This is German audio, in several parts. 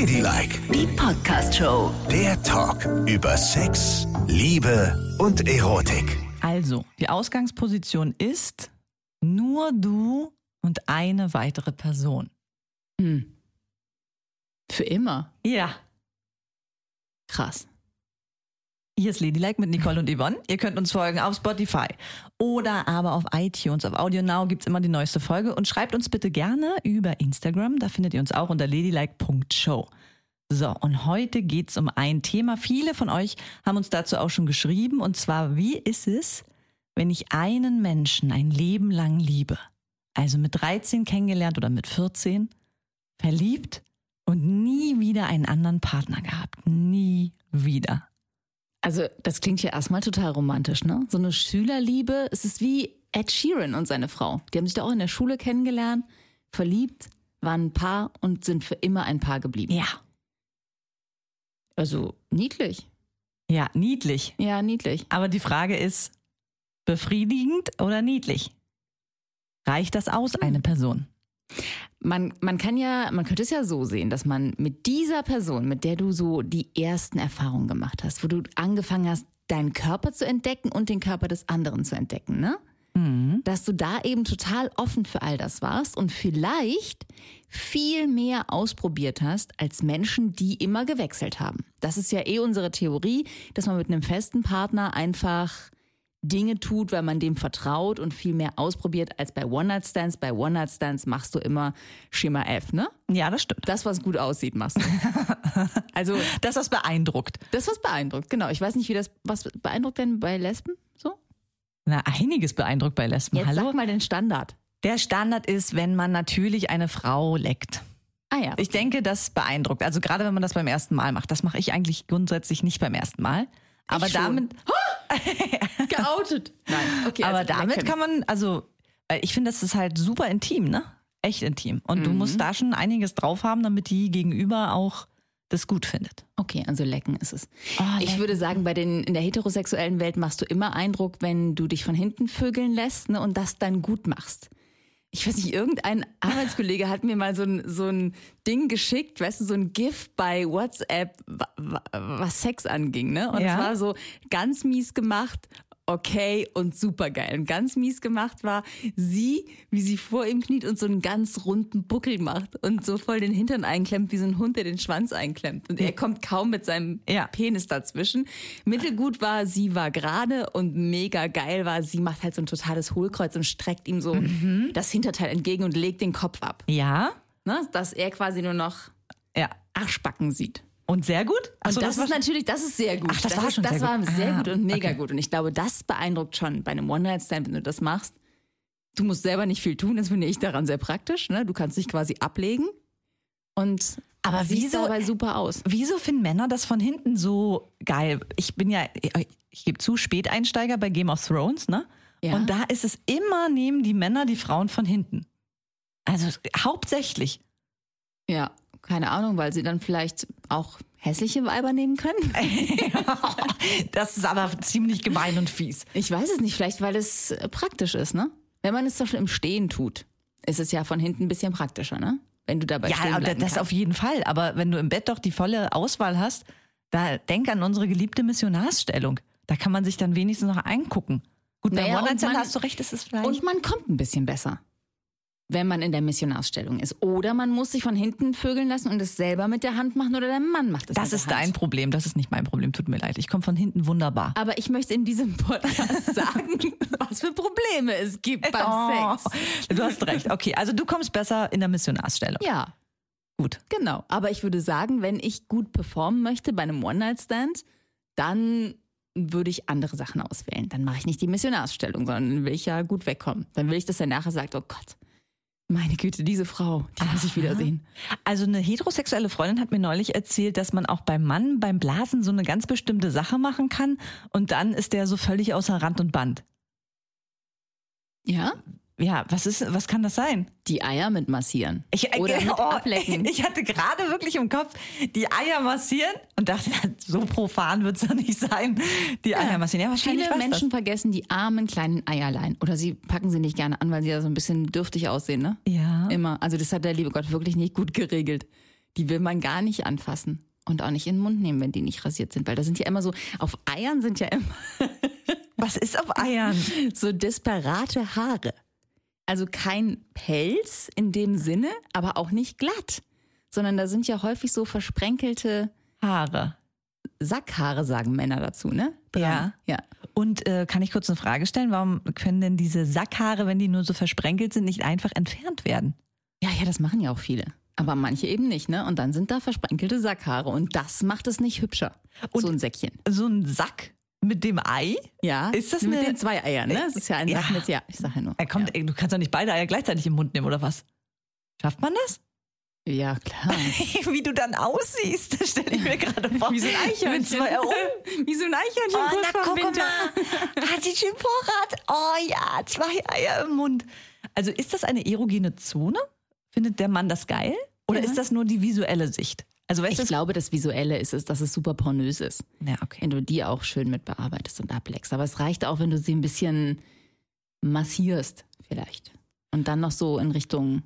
Ladylike, Die Podcast-Show. der Talk über Sex, Liebe und Erotik. Also, die Ausgangsposition ist nur du und eine weitere Person. Für immer. Ja. Krass. Hier ist Ladylike mit Nicole und Yvonne. Ihr könnt uns folgen auf Spotify oder aber auf iTunes. Auf Audio Now gibt's immer die neueste Folge und schreibt uns bitte gerne über Instagram. Da findet ihr uns auch unter ladylike.show. So, und heute geht's um ein Thema. Viele von euch haben uns dazu auch schon geschrieben. Und zwar, wie ist es, wenn ich einen Menschen ein Leben lang liebe? Also mit 13 kennengelernt oder mit 14, verliebt und nie wieder einen anderen Partner gehabt. Nie wieder. Also, das klingt ja erstmal total romantisch, ne? So eine Schülerliebe. Es ist wie Ed Sheeran und seine Frau. Die haben sich da auch in der Schule kennengelernt, verliebt, waren ein Paar und sind für immer ein Paar geblieben. Ja. Also, niedlich. Ja, niedlich. Ja, niedlich. Aber die Frage ist, befriedigend oder niedlich? Reicht das aus, eine Person? Man, man kann ja, man könnte es ja so sehen, dass man mit dieser Person, mit der du so die ersten Erfahrungen gemacht hast, wo du angefangen hast, deinen Körper zu entdecken und den Körper des anderen zu entdecken, ne? Dass du da eben total offen für all das warst und vielleicht viel mehr ausprobiert hast als Menschen, die immer gewechselt haben. Das ist ja eh unsere Theorie, dass man mit einem festen Partner einfach Dinge tut, weil man dem vertraut und viel mehr ausprobiert als bei One-Night-Stands. Bei One-Night-Stands machst du immer Schema F, ne? Ja, das stimmt. Das, was gut aussieht, machst du. also, Das, was beeindruckt. das, was beeindruckt, genau. Ich weiß nicht, wie das, was beeindruckt denn bei Lesben so? Na, einiges beeindruckt bei Lesben. Jetzt Hallo? sag mal den Standard. Der Standard ist, wenn man natürlich eine Frau leckt. Ah ja. Ich denke, das beeindruckt. Also gerade wenn man das beim ersten Mal macht. Das mache ich eigentlich grundsätzlich nicht beim ersten Mal. Aber Ich schon. geoutet. Nein, okay. aber also damit kann man, also ich finde, das ist halt super intim, ne? Echt intim. Und du Mhm. musst da schon einiges drauf haben, damit die Gegenüber auch das gut findet. Okay, also lecken ist es. Oh, ich lecken. würde sagen, bei den in der heterosexuellen Welt machst du immer Eindruck, wenn du dich von hinten vögeln lässt ne, und das dann gut machst. Ich weiß nicht, irgendein Arbeitskollege hat mir mal so ein, so ein Ding geschickt, weißt du, so ein GIF bei WhatsApp, wa- wa- was Sex anging, ne? Und Ja. es war so ganz mies gemacht, okay und super geil. Und ganz mies gemacht war sie, wie sie vor ihm kniet und so einen ganz runden Buckel macht und so voll den Hintern einklemmt, wie so ein Hund, der den Schwanz einklemmt. Und er kommt kaum mit seinem Ja. Penis dazwischen. Mittelgut war, sie war gerade und mega geil war, sie macht halt so ein totales Hohlkreuz und streckt ihm so Mhm. das Hinterteil entgegen und legt den Kopf ab. Ja, Ne? Dass er quasi nur noch ja. Arschbacken sieht. Und sehr gut? Ach Und so, das, war ist natürlich, das ist sehr gut. Ach, das war ist, schon das sehr war gut. sehr Ah, gut und mega okay. gut. Und ich glaube, das beeindruckt schon bei einem One-Night-Stand, wenn du das machst. Du musst selber nicht viel tun, das finde ich daran sehr praktisch. Ne? Du kannst dich quasi ablegen und Aber wieso- dabei super aus. Wieso finden Männer das von hinten so geil? Ich bin ja, ich gebe zu, Späteinsteiger bei Game of Thrones, ne? Ja. Und da ist es immer, nehmen die Männer die Frauen von hinten. Also hauptsächlich. Ja, keine Ahnung, weil sie dann vielleicht auch hässliche Weiber nehmen können. Das ist aber ziemlich gemein und fies. Ich weiß es nicht, vielleicht weil es praktisch ist, ne? Wenn man es Beispiel im Stehen tut, ist es ja von hinten ein bisschen praktischer, ne? Wenn du dabei Ja, stehen bleiben das kannst. auf jeden Fall. Aber wenn du im Bett doch die volle Auswahl hast, da denk an unsere geliebte Missionarsstellung. Da kann man sich dann wenigstens noch eingucken. Gut, bei Naja, One Night Stand man- hast du recht, ist es vielleicht. Und man kommt ein bisschen besser, wenn man in der Missionarsstellung ist. Oder man muss sich von hinten vögeln lassen und es selber mit der Hand machen oder der Mann macht es das ist dein Problem, das ist nicht mein Problem, tut mir leid. Ich komme von hinten wunderbar. Aber ich möchte in diesem Podcast sagen, was für Probleme es gibt beim Oh, Sex. du hast recht. Okay, also du kommst besser in der Missionarsstellung. Ja, Gut. genau. Aber ich würde sagen, wenn ich gut performen möchte bei einem One-Night-Stand, dann würde ich andere Sachen auswählen. Dann mache ich nicht die Missionarsstellung, sondern will ich ja gut wegkommen. Dann will ich, dass er nachher sagt, oh Gott, meine Güte, diese Frau, die muss ich wiedersehen. Also eine heterosexuelle Freundin hat mir neulich erzählt, dass man auch beim Mann beim Blasen so eine ganz bestimmte Sache machen kann und dann ist der so völlig außer Rand und Band. Ja? Ja, was ist, was kann das sein? Die Eier mit massieren. Ich, Oder mit oh, ablecken. Ich hatte gerade wirklich im Kopf die Eier massieren und dachte, so profan wird's doch nicht sein. Die Eier massieren. Ja, wahrscheinlich Viele Menschen vergessen die armen kleinen Eierlein. Oder sie packen sie nicht gerne an, weil sie ja so ein bisschen dürftig aussehen, ne? Das. Ja. Immer. Also das hat der liebe Gott wirklich nicht gut geregelt. die will man gar nicht anfassen. Und auch nicht in den Mund nehmen, wenn die nicht rasiert sind. Weil da sind ja immer so, auf Eiern sind ja immer Was ist auf Eiern? so disparate Haare. Also kein Pelz in dem Sinne, aber auch nicht glatt. Sondern da sind ja häufig so versprenkelte Haare. Sackhaare, sagen Männer dazu, ne? Ja. Ja. Und äh, kann ich kurz eine Frage stellen? Warum können denn diese Sackhaare, wenn die nur so versprenkelt sind, nicht einfach entfernt werden? Ja, ja, das machen ja auch viele. Aber manche eben nicht, ne? Und dann sind da versprenkelte Sackhaare. Und das macht es nicht hübscher. Und- so ein Säckchen. So ein Sack mit dem Ei? Ja. Ist das mit eine- den zwei Eiern, ne? Das ist ja ein Ja. Mit, ja, ich sag ja nur. Er kommt, ey, du kannst doch nicht beide Eier gleichzeitig im Mund nehmen, oder was? Schafft man das? Ja, klar. Wie du dann aussiehst, das stelle ich mir gerade vor. Wie so ein Eichhörnchen. Mit zwei Augen. Wie so ein Eichhörnchen Oh, na, guck Winter. mal. Hat die schön Vorrat. Oh ja, zwei Eier im Mund. Also ist das eine erogene Zone? Findet der Mann das geil? Oder Ja. ist das nur die visuelle Sicht? Also weißt Ich das- glaube, das Visuelle ist es, dass es super pornös ist. ja, okay. Wenn du die auch schön mit bearbeitest und ableckst. Aber es reicht auch, wenn du sie ein bisschen massierst, vielleicht. Und dann noch so in Richtung,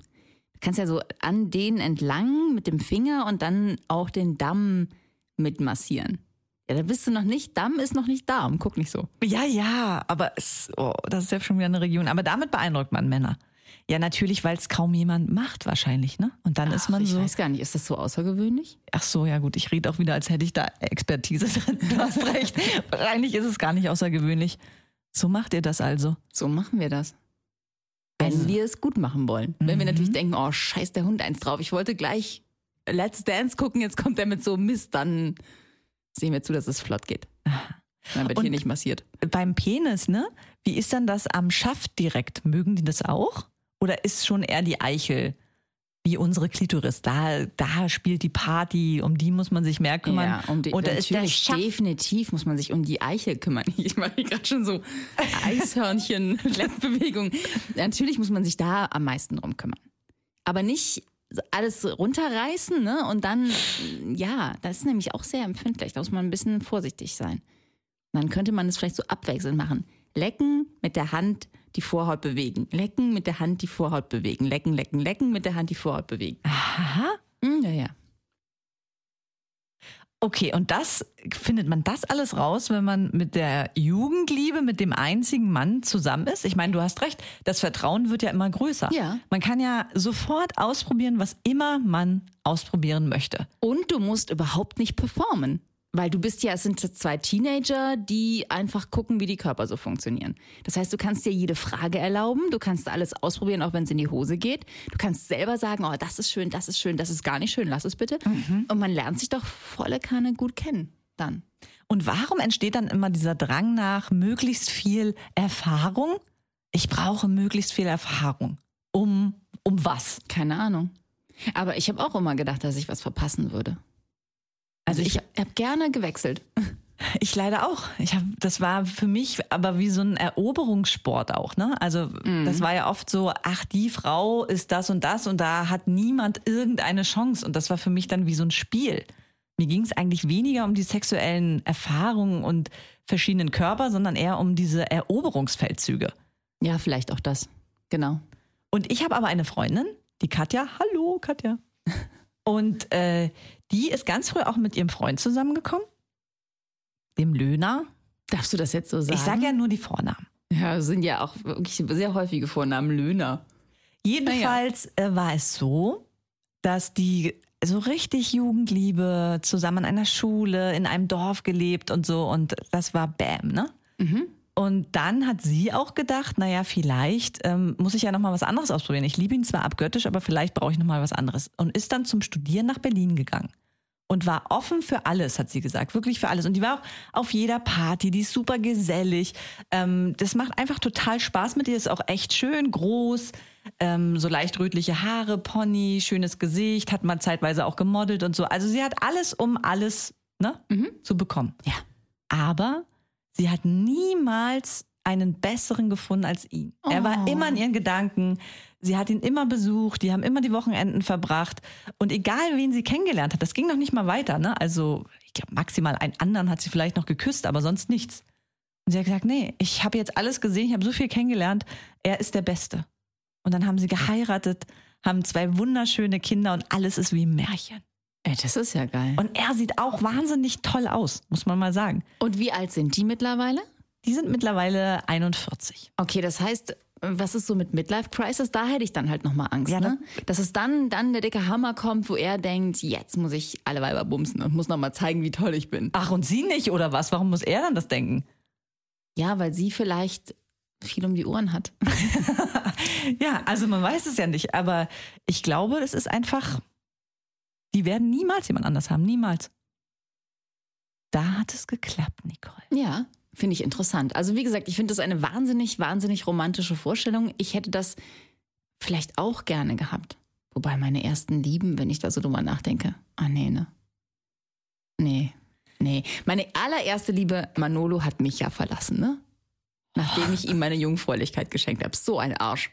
du kannst ja so an denen entlang mit dem Finger und dann auch den Damm mit massieren. Ja, da bist du noch nicht, Damm ist noch nicht Darm, guck nicht so. Ja, ja, aber es, oh, das ist ja schon wieder eine Region. Aber damit beeindruckt man Männer. Ja, natürlich, weil es kaum jemand macht wahrscheinlich, ne? Und dann ist man ich so, weiß gar nicht, ist das so außergewöhnlich? ach so, ja gut, ich rede auch wieder, als hätte ich da Expertise drin. Du hast recht. Wahrscheinlich ist es gar nicht außergewöhnlich. So macht ihr das also. So machen wir das. Wenn Also- wir es gut machen wollen. Wenn wir Mhm. natürlich denken, oh, scheiß der Hund eins drauf, ich wollte gleich Let's Dance gucken, jetzt kommt er mit so Mist, dann sehen wir zu, dass es flott geht. Dann wird Und- hier nicht massiert. Beim Penis, ne? Wie ist dann das am Schaft direkt? Mögen die das auch? Oder ist schon eher die Eichel wie unsere Klitoris? Da, da spielt die Party, um die muss man sich mehr kümmern. Ja, um die, Oder ist der Schaft definitiv muss man sich um die Eichel kümmern. Ich mache gerade schon so Eishörnchen, Lenkbewegung. Natürlich muss man sich da am meisten drum kümmern. Aber nicht alles runterreißen, ne? Und dann, ja, das ist nämlich auch sehr empfindlich. Da muss man ein bisschen vorsichtig sein. Und dann könnte man es vielleicht so abwechselnd machen. Lecken mit der Hand die Vorhaut bewegen. Lecken mit der Hand die Vorhaut bewegen. Lecken, lecken, lecken mit der Hand die Vorhaut bewegen. Aha. Hm, ja, ja. Okay, und das findet man das alles raus, wenn man mit der Jugendliebe, mit dem einzigen Mann zusammen ist? Ich meine, du hast recht, das Vertrauen wird ja immer größer. Ja. Man kann ja sofort ausprobieren, was immer man ausprobieren möchte. Und du musst überhaupt nicht performen. Weil du bist ja, es sind zwei Teenager, die einfach gucken, wie die Körper so funktionieren. Das heißt, du kannst dir jede Frage erlauben, du kannst alles ausprobieren, auch wenn es in die Hose geht. Du kannst selber sagen, oh, das ist schön, das ist schön, das ist gar nicht schön, lass es bitte. Und man lernt sich doch volle Kanne gut kennen dann. Und warum entsteht dann immer dieser Drang nach möglichst viel Erfahrung? Ich brauche möglichst viel Erfahrung. Um, um was? Keine Ahnung. Aber ich habe auch immer gedacht, dass ich was verpassen würde. Also ich habe gerne gewechselt. Ich leider auch. Ich hab, das war für mich aber wie so ein Eroberungssport auch, ne? Also das war ja oft so, ach, die Frau ist das und das und da hat niemand irgendeine Chance. Und das war für mich dann wie so ein Spiel. Mir ging es eigentlich weniger um die sexuellen Erfahrungen und verschiedenen Körper, sondern eher um diese Eroberungsfeldzüge. Ja, vielleicht auch das. Genau. Und ich habe aber eine Freundin, die Katja. Hallo, Katja. Und äh, die ist ganz früh auch mit ihrem Freund zusammengekommen, dem Löhner. Darfst du das jetzt so sagen? Ich sage ja nur die Vornamen. Ja, das sind ja auch wirklich sehr häufige Vornamen Löhner. Jedenfalls äh, war es so, dass die so richtig Jugendliebe zusammen an einer Schule in einem Dorf gelebt und so und das war Bam, ne? Und dann hat sie auch gedacht, naja, vielleicht ähm, muss ich ja noch mal was anderes ausprobieren. Ich liebe ihn zwar abgöttisch, aber vielleicht brauche ich noch mal was anderes. Und ist dann zum Studieren nach Berlin gegangen und war offen für alles, hat sie gesagt, wirklich für alles. Und die war auch auf jeder Party, die ist super gesellig. Ähm, das macht einfach total Spaß mit ihr, ist auch echt schön, groß, ähm, so leicht rötliche Haare, Pony, schönes Gesicht, hat mal zeitweise auch gemodelt und so. Also sie hat alles, um alles ne, zu bekommen. Ja. Aber sie hat niemals einen besseren gefunden als ihn. Er war Oh. immer in ihren Gedanken. Sie hat ihn immer besucht, die haben immer die Wochenenden verbracht. Und egal, wen sie kennengelernt hat, das ging noch nicht mal weiter. Ne? Also, ich glaube, maximal einen anderen hat sie vielleicht noch geküsst, aber sonst nichts. Und sie hat gesagt, nee, ich habe jetzt alles gesehen, ich habe so viel kennengelernt, er ist der Beste. Und dann haben sie geheiratet, haben zwei wunderschöne Kinder und alles ist wie ein Märchen. Ey, das ist ja geil. Und er sieht auch wahnsinnig toll aus, muss man mal sagen. Und wie alt sind die mittlerweile? Die sind mittlerweile 41. Okay, das heißt, was ist so mit Midlife Crisis? Da hätte ich dann halt nochmal Angst, Ja, ne? Dass es dann, dann der dicke Hammer kommt, wo er denkt, jetzt muss ich alle Weiber bumsen und muss nochmal zeigen, wie toll ich bin. Ach, und sie nicht, oder was? Warum muss er dann das denken? Ja, weil sie vielleicht viel um die Ohren hat. Ja, also man weiß es ja nicht, aber ich glaube, es ist einfach, die werden niemals jemand anders haben, niemals. Da hat es geklappt, Nicole. Ja, finde ich interessant. Also wie gesagt, ich finde das eine wahnsinnig, wahnsinnig romantische Vorstellung. Ich hätte das vielleicht auch gerne gehabt. Wobei meine ersten Lieben, wenn ich da so drüber nachdenke, ah nee, ne? Nee, nee. Meine allererste Liebe, Manolo, hat mich ja verlassen, ne? Nachdem ich ihm meine Jungfräulichkeit geschenkt habe. So ein Arsch.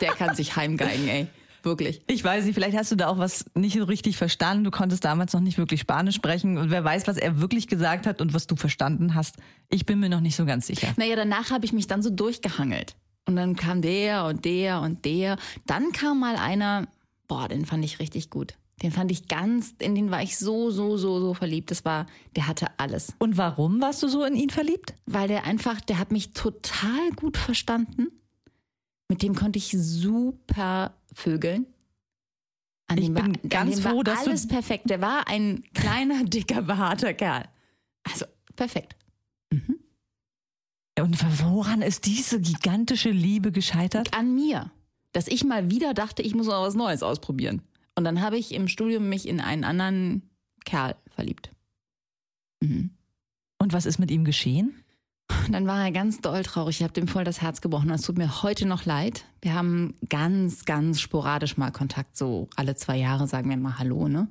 Der kann sich heimgeigen, ey. Wirklich. Ich weiß nicht, vielleicht hast du da auch was nicht so richtig verstanden. Du konntest damals noch nicht wirklich Spanisch sprechen und wer weiß, was er wirklich gesagt hat und was du verstanden hast. Ich bin mir noch nicht so ganz sicher. Naja, danach habe ich mich dann so durchgehangelt. Und dann kam der und der und der. Dann kam mal einer, boah, den fand ich richtig gut. Den fand ich ganz, in den war ich so, so, so, so verliebt. Das war, der hatte alles. Und warum warst du so in ihn verliebt? Weil der einfach, der hat mich total gut verstanden. Mit dem konnte ich super vögeln. An Ich bin war, an ganz froh, war dass du- alles perfekt. Der war ein kleiner, dicker, behaarter Kerl. Also perfekt. Und woran ist diese gigantische Liebe gescheitert? an mir, dass ich mal wieder dachte, ich muss mal was Neues ausprobieren. Und dann habe ich im Studium mich in einen anderen Kerl verliebt. Mhm. Und was ist mit ihm geschehen? Dann war er ganz doll traurig. Ich habe dem voll das Herz gebrochen. Es tut mir heute noch leid. Wir haben ganz, ganz sporadisch mal Kontakt. So alle zwei Jahre sagen wir mal Hallo, ne?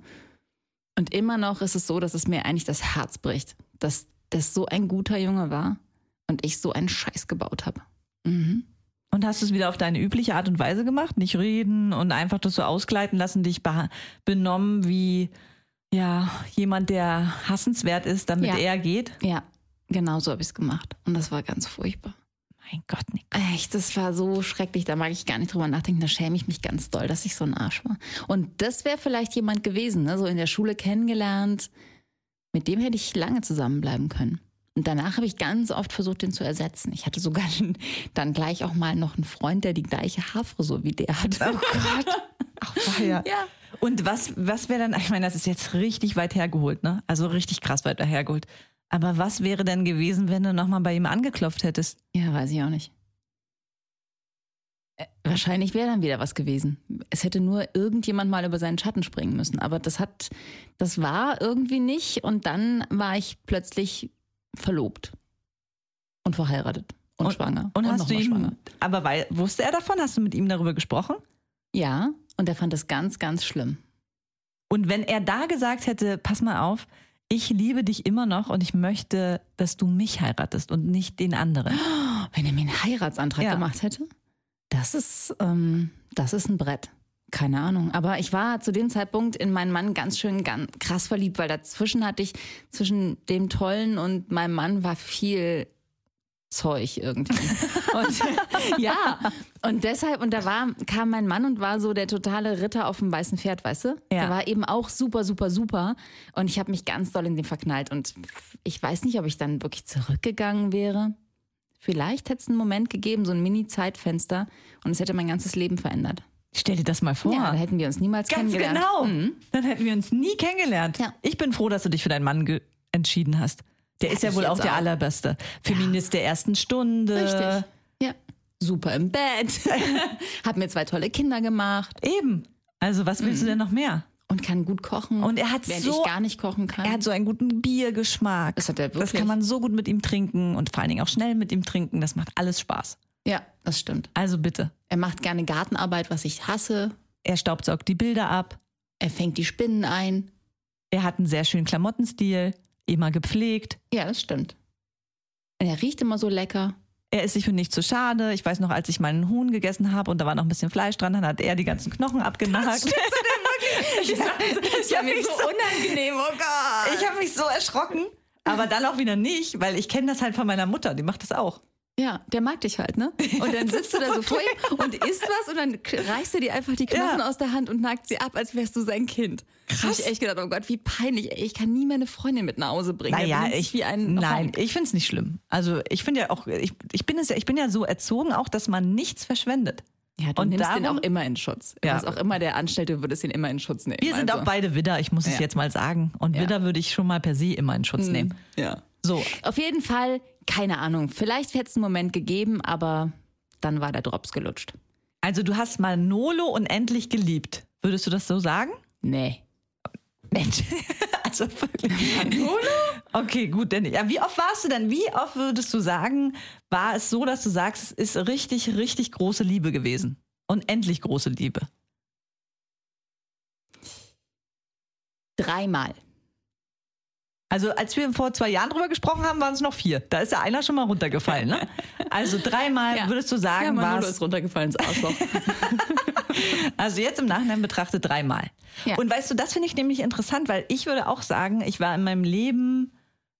Und immer noch ist es so, dass es mir eigentlich das Herz bricht, dass das so ein guter Junge war und ich so einen Scheiß gebaut habe. Mhm. Und hast du es wieder auf deine übliche Art und Weise gemacht? Nicht reden und einfach das so ausgleiten lassen, dich benommen wie ja, jemand, der hassenswert ist, damit Ja. er geht? Ja, genau so habe ich es gemacht. Und das war ganz furchtbar. Mein Gott, Nick. Echt, das war so schrecklich. Da mag ich gar nicht drüber nachdenken. Da schäme ich mich ganz doll, dass ich so ein Arsch war. Und das wäre vielleicht jemand gewesen, ne? so in der Schule kennengelernt. Mit dem hätte ich lange zusammenbleiben können. Und danach habe ich ganz oft versucht, den zu ersetzen. Ich hatte sogar dann gleich auch mal noch einen Freund, der die gleiche Haarfrisur wie der hatte. Oh Gott. Ach, ja. Ja. Und was, was wäre dann, ich meine, das ist jetzt richtig weit hergeholt, ne? Also richtig krass weit hergeholt. Aber was wäre denn gewesen, wenn du nochmal bei ihm angeklopft hättest? Ja, weiß ich auch nicht. Äh, Wahrscheinlich wäre dann wieder was gewesen. Es hätte nur irgendjemand mal über seinen Schatten springen müssen. Aber das hat, das war irgendwie nicht. Und dann war ich plötzlich verlobt und verheiratet und, schwanger Und, hast noch du ihm, schwanger. aber weil, wusste er davon? Hast du mit ihm darüber gesprochen? Ja, und er fand das ganz, ganz schlimm. Und wenn er da gesagt hätte, pass mal auf, ich liebe dich immer noch und ich möchte, dass du mich heiratest und nicht den anderen. Wenn er mir einen Heiratsantrag Ja. gemacht hätte, das ist, ähm, das ist ein Brett. Keine Ahnung. Aber ich war zu dem Zeitpunkt in meinen Mann ganz schön ganz krass verliebt, weil dazwischen hatte ich, zwischen dem Tollen und meinem Mann war viel Zeug irgendwie. und, ja, und deshalb, und da war, kam mein Mann und war so der totale Ritter auf dem weißen Pferd, weißt du? Ja. Der war eben auch super, super, super. Und ich habe mich ganz doll in den verknallt. Und ich weiß nicht, ob ich dann wirklich zurückgegangen wäre. Vielleicht hätte es einen Moment gegeben, so ein Mini-Zeitfenster, und es hätte mein ganzes Leben verändert. Stell dir das mal vor. Ja, da hätten wir uns niemals Ganz kennengelernt. genau. Mhm. Dann hätten wir uns nie kennengelernt. Ja. Ich bin froh, dass du dich für deinen Mann entschieden hast. Der ist ja wohl auch der auch. allerbeste. Feminist der ersten Stunde. Richtig. Ja. Super im Bett. Hat mir zwei tolle Kinder gemacht Eben. Also was willst du denn noch mehr? und kann gut kochen. Und er hat während so- ich gar nicht kochen kann. Er hat so einen guten Biergeschmack. Das hat er Das wirklich. kann man so gut mit ihm trinken und vor allen Dingen auch schnell mit ihm trinken. Das macht alles Spaß. ja, das stimmt. Also bitte. Er macht gerne Gartenarbeit, was ich hasse. Er staubsaugt die Bilder ab. Er fängt die Spinnen ein. Er hat einen sehr schönen Klamottenstil. Immer gepflegt. Ja, das stimmt. Und er riecht immer so lecker. Er ist sich für nichts zu schade. Ich weiß noch, als ich mal einen Huhn gegessen habe und da war noch ein bisschen Fleisch dran, dann hat er die ganzen Knochen abgenagt. Das ist ja mir so unangenehm, oh Gott. Ich habe mich so erschrocken, aber dann auch wieder nicht, weil ich kenne das halt von meiner Mutter, die macht das auch. Ja, der mag dich halt, ne? Und dann sitzt du da so vor ihm und isst was und dann reißt er dir einfach die Knochen Ja. aus der Hand und nagt sie ab, als wärst du sein Kind. Krass. Hab ich echt gedacht, oh Gott, wie peinlich. Ey, ich kann nie meine Freundin mit nach Hause bringen. Naja, ich, wie ein nein, Honk. ich finde es nicht schlimm. Also ich finde ja auch, ich, ich, bin es ja, ich bin ja so erzogen auch, dass man nichts verschwendet. Ja, du Und nimmst den darum- auch immer in Schutz. Ja. Was auch immer der anstellt, du würdest ihn immer in Schutz nehmen. Wir sind also. auch beide Widder, ich muss es Ja. jetzt mal sagen. Und Ja. Widder würde ich schon mal per se immer in Schutz nehmen. Ja. So, Auf jeden Fall, keine Ahnung. Vielleicht hätte es einen Moment gegeben, aber dann war der Drops gelutscht. also du hast mal Nolo unendlich geliebt. Würdest du das so sagen? Nee. Mensch, also wirklich. Okay, gut, denn ja, wie oft warst du denn? Wie oft würdest du sagen, war es so, dass du sagst, es ist richtig, richtig große Liebe gewesen? Unendlich große Liebe. Dreimal. Also als wir vor zwei Jahren drüber gesprochen haben, waren es noch vier. Da ist ja einer schon mal runtergefallen. Ne? Also dreimal Ja. würdest du Ja, sagen, war Manolo es ist runtergefallen ins Arschloch. Also jetzt im Nachhinein betrachtet dreimal. Ja. Und weißt du, das finde ich nämlich interessant, weil ich würde auch sagen, ich war in meinem Leben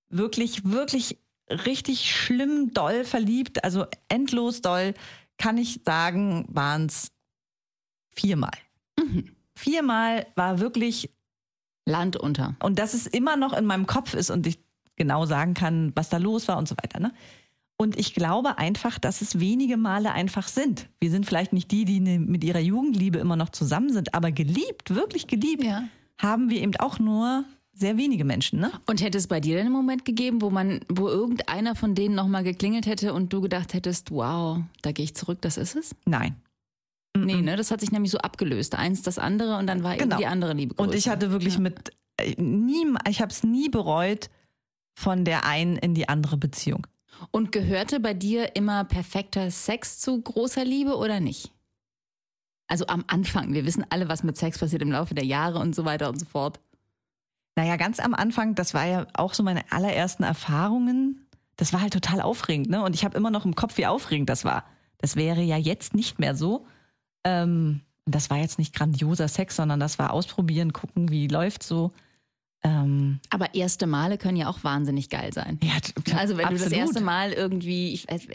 wirklich, wirklich richtig schlimm doll verliebt. Also endlos doll, kann ich sagen, waren es viermal. Mhm. Viermal war wirklich, Land unter. und dass es immer noch in meinem Kopf ist und ich genau sagen kann, was da los war und so weiter. Ne? Und ich glaube einfach, dass es wenige Male einfach sind. Wir sind vielleicht nicht die, die ne- mit ihrer Jugendliebe immer noch zusammen sind, aber geliebt, wirklich geliebt, Ja. haben wir eben auch nur sehr wenige Menschen. Ne? Und hätte es bei dir denn einen Moment gegeben, wo man, wo irgendeiner von denen nochmal geklingelt hätte und du gedacht hättest, wow, da gehe ich zurück, das ist es? Nein. Nee, ne? Das hat sich nämlich so abgelöst. Eins das andere und dann war eben Genau. die andere Liebe größer. Und ich hatte wirklich mit äh, nie, ich habe es nie bereut, von der einen in die andere Beziehung. Und gehörte bei dir immer perfekter Sex zu großer Liebe oder nicht? Also am Anfang. Wir wissen alle, was mit Sex passiert im Laufe der Jahre und so weiter und so fort. Naja, ganz am Anfang, das war ja auch so meine allerersten Erfahrungen. Das war halt total aufregend, ne? Und ich habe immer noch im Kopf, wie aufregend das war. Das wäre ja jetzt nicht mehr so. Ähm, das war jetzt nicht grandioser Sex, sondern das war ausprobieren, gucken, wie läuft so. Ähm, Aber erste Male können ja auch wahnsinnig geil sein. ja, Also wenn du das absolut. erste Mal irgendwie, ich, weiß,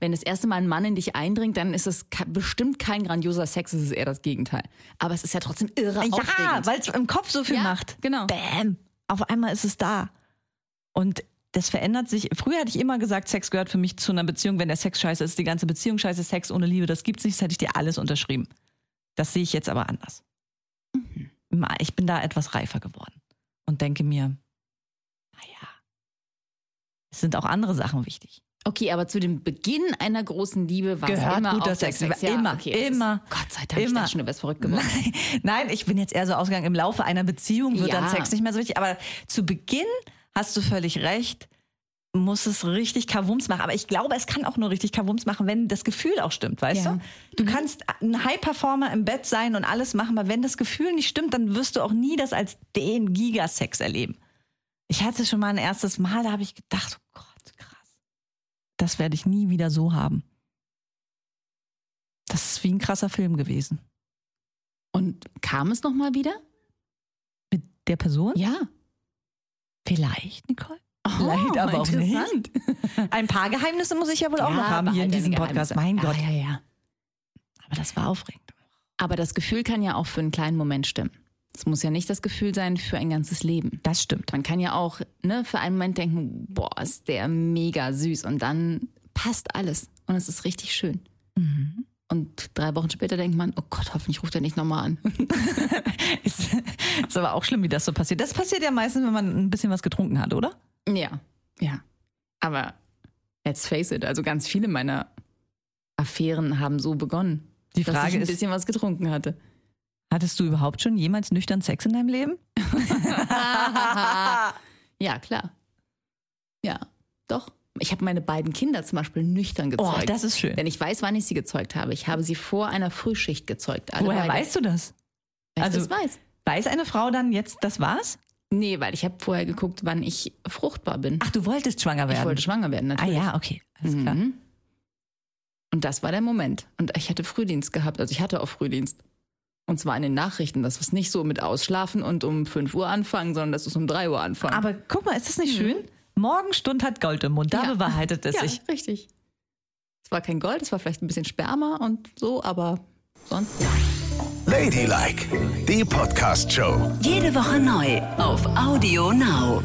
wenn das erste Mal ein Mann in dich eindringt, dann ist es bestimmt kein grandioser Sex, es ist eher das Gegenteil. Aber es ist ja trotzdem irre Ja, weil es im Kopf so viel Ja, macht. genau. Bäm. Auf einmal ist es da. Und das verändert sich. Früher hatte ich immer gesagt, Sex gehört für mich zu einer Beziehung. Wenn der Sex scheiße ist, die ganze Beziehung scheiße, Sex ohne Liebe, das gibt's nicht, das hätte ich dir alles unterschrieben. Das sehe ich jetzt aber anders. Mhm. Ich bin da etwas reifer geworden und denke mir, naja, es sind auch andere Sachen wichtig. Okay, aber zu dem Beginn einer großen Liebe war es Gehört immer guter Sex. Sex. Immer, okay, es immer, Ist, Gott sei Dank, ich immer. dachte schon, du wärst verrückt geworden. Nein, nein, ich bin jetzt eher so ausgegangen, im Laufe einer Beziehung wird Ja. dann Sex nicht mehr so wichtig. Aber zu Beginn hast du völlig recht, muss es richtig Kavums machen. Aber ich glaube, es kann auch nur richtig Kavums machen, wenn das Gefühl auch stimmt, weißt Ja. du? Du kannst ein High-Performer im Bett sein und alles machen, aber wenn das Gefühl nicht stimmt, dann wirst du auch nie das als den Gigasex erleben. Ich hatte schon mal ein erstes Mal, da habe ich gedacht, oh Gott, krass. Das werde ich nie wieder so haben. Das ist wie ein krasser Film gewesen. Und kam es nochmal wieder? Mit der Person? Ja. Vielleicht, Nicole. Oh, Vielleicht aber auch nicht. Ein paar Geheimnisse muss ich ja wohl auch Ja, noch haben hier in diesem Podcast. Mein Gott. Ah, ja, ja. Aber das war aufregend. Aber das Gefühl kann ja auch für einen kleinen Moment stimmen. Es muss ja nicht das Gefühl sein für ein ganzes Leben. Das stimmt. Man kann ja auch ne, für einen Moment denken, boah, ist der mega süß und dann passt alles und es ist richtig schön. Mhm. Und drei Wochen später denkt man, oh Gott, hoffentlich ruft er nicht nochmal an. Ist, ist aber auch schlimm, wie das so passiert. Das passiert ja meistens, wenn man ein bisschen was getrunken hat, oder? ja, ja. Aber let's face it, also ganz viele meiner Affären haben so begonnen. Die dass Frage ich ein ist, bisschen was getrunken hatte. hattest du überhaupt schon jemals nüchtern Sex in deinem Leben? ja, klar. Ja, doch. Ich habe meine beiden Kinder zum Beispiel nüchtern Oh, gezeugt. das ist schön. Denn ich weiß, wann ich sie gezeugt habe. Ich habe sie vor einer Frühschicht gezeugt. Alle Woher beide. weißt du das? Weil ich also- das weiß. Weiß eine Frau dann jetzt, das war's? Nee, weil ich habe vorher geguckt, wann ich fruchtbar bin. Ach, du wolltest schwanger werden. ich wollte schwanger werden, ah natürlich. ja, okay. Alles klar. Mhm. Und das war der Moment. Und ich hatte Frühdienst gehabt. Also ich hatte auch Frühdienst. Und zwar in den Nachrichten. Das ist nicht so mit Ausschlafen und um 5 Uhr anfangen, sondern das ist um 3 Uhr anfangen. Aber guck mal, ist das nicht schön? Morgenstund hat Gold im Mund, da Ja. bewahrheitet es ja, sich. richtig. Es war kein Gold, es war vielleicht ein bisschen Sperma und so, aber sonst ja. Ladylike, die Podcast-Show. Jede Woche neu auf Audio Now.